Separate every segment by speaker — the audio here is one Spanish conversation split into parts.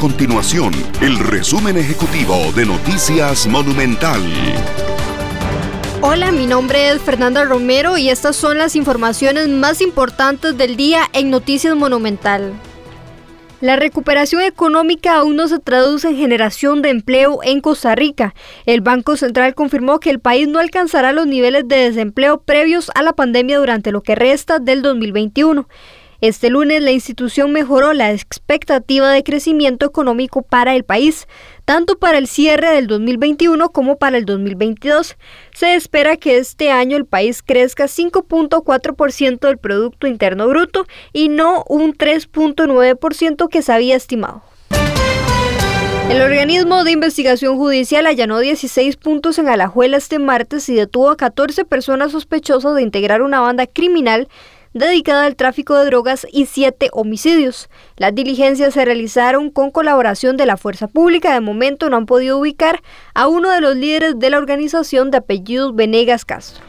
Speaker 1: continuación el resumen ejecutivo de Noticias Monumental.
Speaker 2: Hola, mi nombre es Fernanda Romero y estas son las informaciones más importantes del día en Noticias Monumental. La recuperación económica aún no se traduce en generación de empleo en Costa Rica. El Banco Central confirmó que el país no alcanzará los niveles de desempleo previos a la pandemia durante lo que resta del 2021. Este lunes la institución mejoró la expectativa de crecimiento económico para el país, tanto para el cierre del 2021 como para el 2022. Se espera que este año el país crezca 5.4% del Producto Interno Bruto y no un 3.9% que se había estimado. El organismo de investigación judicial allanó 16 puntos en Alajuela este martes y detuvo a 14 personas sospechosas de integrar una banda criminal dedicada al tráfico de drogas y siete homicidios. Las diligencias se realizaron con colaboración de la fuerza pública. De momento no han podido ubicar a uno de los líderes de la organización de apellidos Venegas Castro.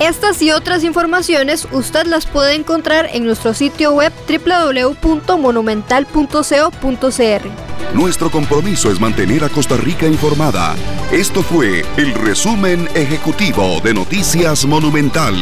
Speaker 2: Estas y otras informaciones usted las puede encontrar en nuestro sitio web www.monumental.co.cr.
Speaker 1: Nuestro compromiso es mantener a Costa Rica informada. Esto fue el resumen ejecutivo de Noticias Monumental.